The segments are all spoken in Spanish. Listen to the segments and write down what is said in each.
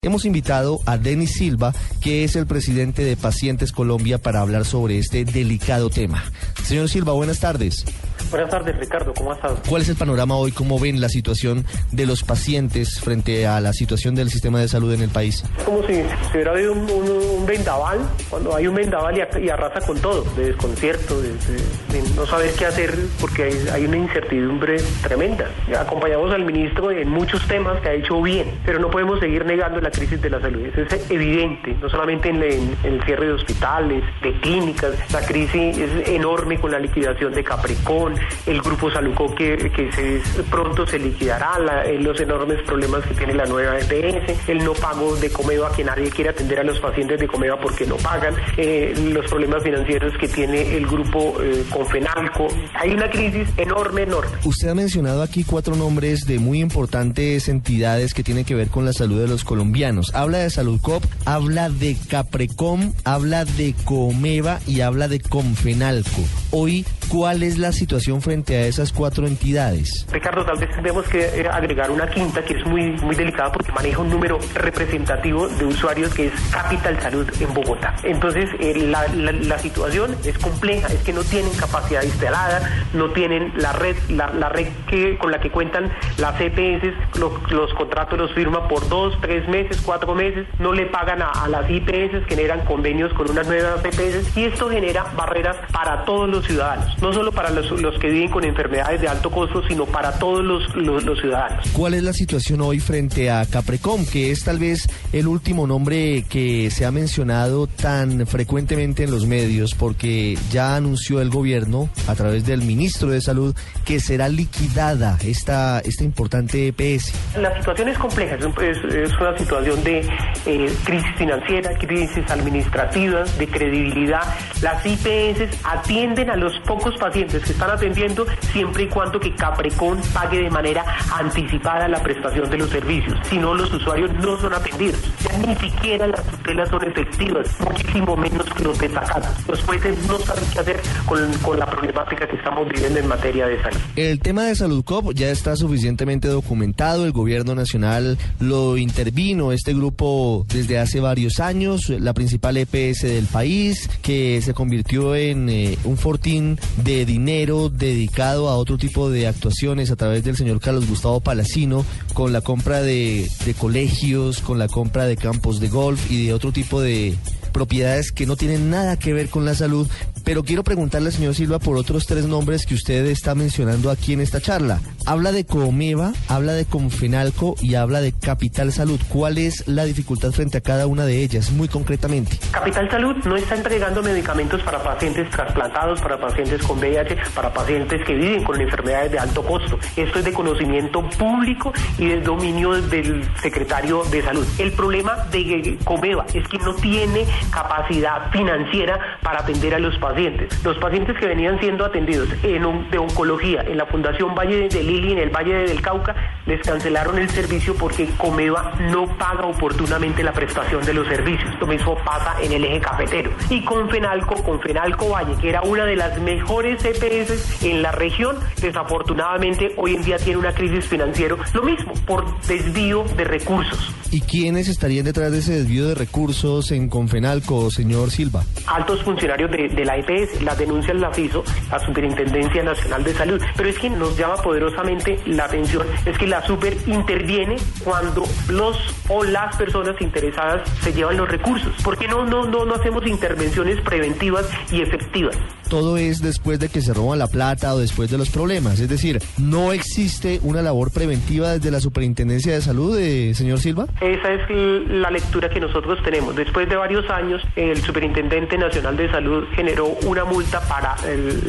Hemos invitado a Denis Silva, que es el presidente de Pacientes Colombia, para hablar sobre este delicado tema. Señor Silva, buenas tardes. Buenas tardes, Ricardo. ¿Cómo has estado? ¿Cuál es el panorama hoy? ¿Cómo ven la situación de los pacientes frente a la situación del sistema de salud en el país? Como si, si hubiera habido un, un, un, vendaval, cuando hay un vendaval y, y arrasa con todo, de desconcierto, de, de, de, no saber qué hacer porque hay, hay una incertidumbre tremenda. Acompañamos al ministro en muchos temas que ha hecho bien, pero no podemos seguir negando la crisis de la salud. Eso es evidente, no solamente en, en, en el cierre de hospitales, de clínicas, la crisis es enorme con la liquidación de Capricorn, el grupo Saluco que, que pronto se liquidará, eh, los enormes problemas que tiene la nueva EPS, el no pago de Comeva, que nadie quiere atender a los pacientes de Comeva porque no pagan, eh, los problemas financieros que tiene el grupo eh, Confenalco. Hay una crisis enorme, enorme. Usted ha mencionado aquí cuatro nombres de muy importantes entidades que tienen que ver con la salud de los colombianos. Habla de Saludcop, habla de Caprecom, habla de Comeva y habla de Confenalco. Hoy, ¿cuál es la situación frente a esas cuatro entidades? Ricardo, tal vez tenemos que eh, agregar una quinta que es muy, muy delicada porque maneja un número representativo de usuarios que es Capital Salud en Bogotá. Entonces, eh, la, situación es compleja, es que no tienen capacidad instalada, no tienen la red, la, red que, con la que cuentan las EPS, lo, los contratos los firma por dos, tres meses, cuatro meses, no le pagan a, las IPS, generan convenios con unas nuevas EPS y esto genera barreras para todos los ciudadanos, no solo para los, los que viven con enfermedades de alto costo, sino para todos los, los, los, ciudadanos. ¿Cuál es la situación hoy frente a Caprecom, que es tal vez el último nombre que se ha mencionado tan frecuentemente en los medios, porque ya anunció el gobierno, a través del ministro de Salud, que será liquidada esta, esta importante EPS? La situación es compleja, es, es, es una situación de eh, crisis financiera, crisis administrativa, de credibilidad. Las IPS atienden a los pocos pacientes que están atendiendo siempre y cuando que Caprecon pague de manera anticipada la prestación de los servicios. Si no, los usuarios no son atendidos. Ya ni siquiera las tutelas son efectivas, muchísimo menos que los desacatos. Los jueces no saben qué hacer con, con, la problemática que estamos viviendo en materia de salud. El tema de Salud Cop ya está suficientemente documentado. El gobierno nacional lo intervino, este grupo, desde hace varios años. La principal EPS del país, que se convirtió en eh, un fortín de dinero dedicado a otro tipo de actuaciones a través del señor Carlos Gustavo Palacino, con la compra de, de colegios, con la compra de campos de golf y de otro tipo de propiedades que no tienen nada que ver con la salud. Pero quiero preguntarle, señor Silva, por otros tres nombres que usted está mencionando aquí en esta charla. Habla de Comeva, habla de Confenalco y habla de Capital Salud. ¿Cuál es la dificultad frente a cada una de ellas, muy concretamente? Capital Salud no está entregando medicamentos para pacientes trasplantados, para pacientes con VIH, para pacientes que viven con enfermedades de alto costo. Esto es de conocimiento público y del dominio del secretario de Salud. El problema de Comeva es que no tiene capacidad financiera para atender a los pacientes. Los pacientes que venían siendo atendidos en un, de oncología en la Fundación Valle de Lili, en el Valle del Cauca, les cancelaron el servicio porque Comeva no paga oportunamente la prestación de los servicios. Lo mismo pasa en el eje cafetero. Y con Fenalco, con Fenalco Valle, que era una de las mejores EPS en la región, desafortunadamente hoy en día tiene una crisis financiera. Lo mismo, por desvío de recursos. ¿Y quiénes estarían detrás de ese desvío de recursos en Confenalco, señor Silva? Altos funcionarios de, de la EPS, las denuncias las hizo la Superintendencia Nacional de Salud. Pero es que nos llama poderosamente la atención, es que la Super interviene cuando los o las personas interesadas se llevan los recursos. ¿Por qué no, no, no, no hacemos intervenciones preventivas y efectivas? Todo es después de que se roban la plata o después de los problemas. Es decir, ¿no existe una labor preventiva desde la Superintendencia de Salud, eh, señor Silva? Esa es la lectura que nosotros tenemos. Después de varios años, el Superintendente Nacional de Salud generó una multa para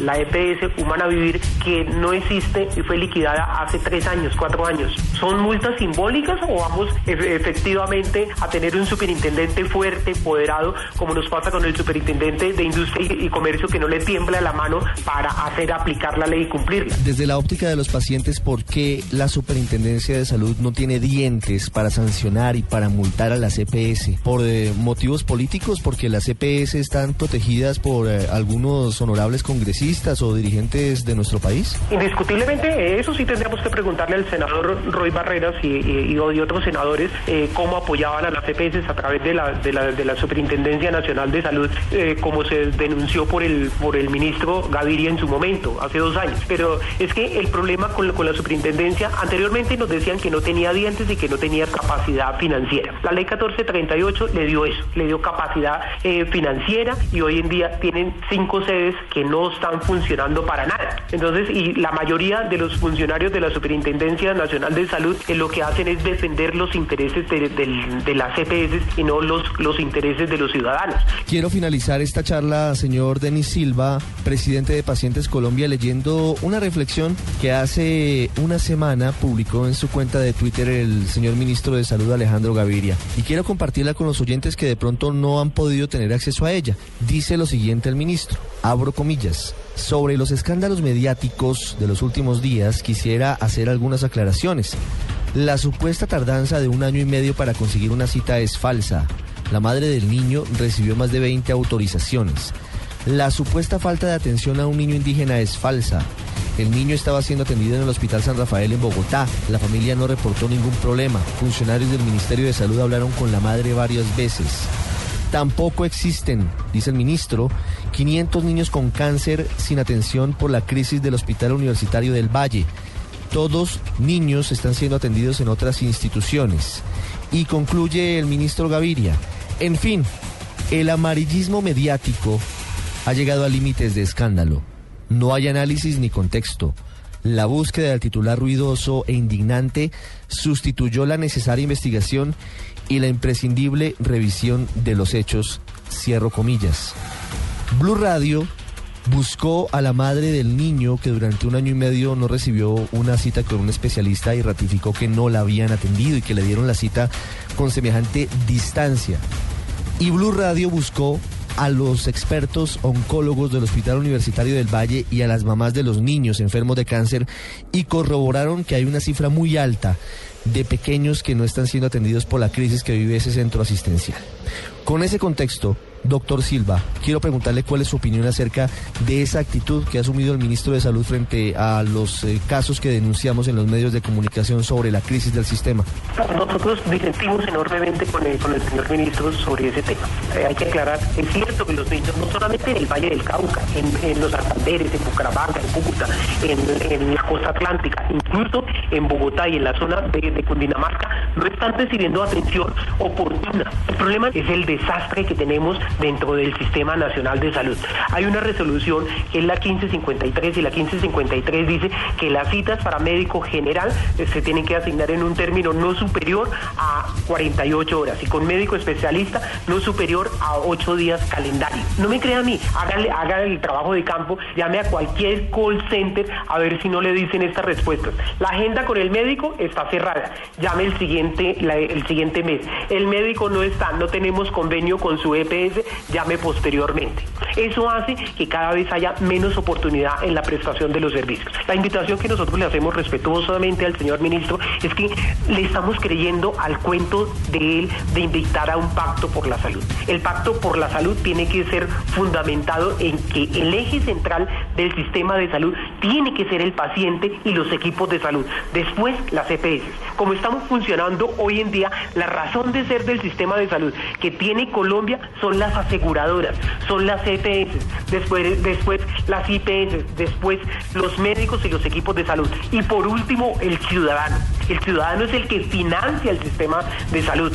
la EPS Humana Vivir que no existe y fue liquidada hace tres años, cuatro años. ¿Son multas simbólicas o vamos efectivamente a tener un superintendente fuerte, empoderado, como nos pasa con el superintendente de Industria y Comercio que no le tiembla la mano para hacer aplicar la ley y cumplirla? Desde la óptica de los pacientes, ¿por qué la Superintendencia de Salud no tiene dientes para sancionar y para multar a las EPS? ¿Por eh, motivos políticos? ¿Porque las EPS están protegidas por eh, algunos honorables congresistas o dirigentes de nuestro país? Indiscutiblemente, eso sí tendríamos que preguntarle al senador Roy Barreras y, y, otros senadores eh, cómo apoyaban a las EPS a través de la, de la, de la Superintendencia Nacional de Salud, como se denunció por el, por el ministro Gaviria en su momento, hace dos años. Pero es que el problema con, la superintendencia, anteriormente nos decían que no tenía dientes y que no tenía capacidad financiera. La ley 1438 le dio eso, le dio capacidad eh, financiera y hoy en día tienen cinco sedes que no están funcionando para nada. Entonces, y la mayoría de los funcionarios de la Superintendencia Nacional de Salud eh, lo que hacen es defender los intereses de, de las EPS y no los, los intereses de los ciudadanos. Quiero finalizar esta charla, señor Denis Silva, presidente de Pacientes Colombia, leyendo una reflexión que hace una semana publicó en su cuenta de Twitter el señor ministro de Salud Alejandro Gaviria. Y quiero compartirla con los oyentes que de pronto no han podido tener acceso a ella. Dice lo siguiente el ministro, abro comillas. Sobre los escándalos mediáticos de los últimos días quisiera hacer algunas aclaraciones. La supuesta tardanza de un año y medio para conseguir una cita es falsa. La madre del niño recibió más de 20 autorizaciones. La supuesta falta de atención a un niño indígena es falsa. El niño estaba siendo atendido en el Hospital San Rafael en Bogotá. La familia no reportó ningún problema. Funcionarios del Ministerio de Salud hablaron con la madre varias veces. Tampoco existen, dice el ministro, 500 niños con cáncer sin atención por la crisis del Hospital Universitario del Valle. Todos niños están siendo atendidos en otras instituciones. Y concluye el ministro Gaviria. En fin, el amarillismo mediático ha llegado a límites de escándalo. No hay análisis ni contexto. La búsqueda del titular ruidoso e indignante sustituyó la necesaria investigación y la imprescindible revisión de los hechos. Cierro comillas. Blue Radio buscó a la madre del niño que durante un año y medio no recibió una cita con un especialista y ratificó que no la habían atendido y que le dieron la cita con semejante distancia. Y Blue Radio buscó a los expertos oncólogos del Hospital Universitario del Valle y a las mamás de los niños enfermos de cáncer y corroboraron que hay una cifra muy alta de pequeños que no están siendo atendidos por la crisis que vive ese centro asistencial. Con ese contexto, Doctor Silva, quiero preguntarle cuál es su opinión acerca de esa actitud que ha asumido el ministro de Salud frente a los eh, casos que denunciamos en los medios de comunicación sobre la crisis del sistema. Nosotros disentimos enormemente con el, con el señor ministro sobre ese tema. Eh, hay que aclarar, es cierto que los niños, no solamente en el Valle del Cauca, en, los Santanderes, en Bucaramanga, en Cúcuta, en, la costa atlántica, incluso en Bogotá y en la zona de Cundinamarca, no están recibiendo atención oportuna. El problema es el desastre que tenemos dentro del Sistema Nacional de Salud. Hay una resolución que es la 1553 y la 1553 dice que las citas para médico general eh, se tienen que asignar en un término no superior a 48 horas y con médico especialista no superior a 8 días calendario. No me crea a mí, hágale, haga el trabajo de campo, llame a cualquier call center a ver si no le dicen estas respuestas. La agenda con el médico está cerrada, llame el siguiente, el siguiente mes. El médico no está, no tenemos convenio con su EPS, llame posteriormente. Eso hace que cada vez haya menos oportunidad en la prestación de los servicios. La invitación que nosotros le hacemos respetuosamente al señor ministro es que le estamos creyendo al cuento de él de invitar a un pacto por la salud. El pacto por la salud tiene que ser fundamentado en que el eje central del sistema de salud tiene que ser el paciente y los equipos de salud. Después, las EPS. Como estamos funcionando hoy en día, la razón de ser del sistema de salud que tiene Colombia son las aseguradoras, son las EPS, después, después las IPS, después los médicos y los equipos de salud. Y por último, el ciudadano. El ciudadano es el que financia el sistema de salud.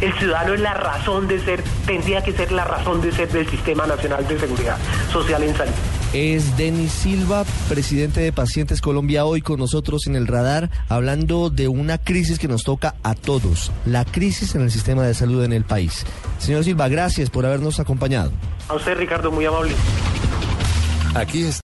El ciudadano es la razón de ser, tendría que ser la razón de ser del Sistema Nacional de Seguridad Social en Salud. es Denis Silva, presidente de Pacientes Colombia, hoy con nosotros en el radar, hablando de una crisis que nos toca a todos, la crisis en el sistema de salud en el país. Señor Silva, gracias por habernos acompañado. A usted, Ricardo, muy amable. Aquí está.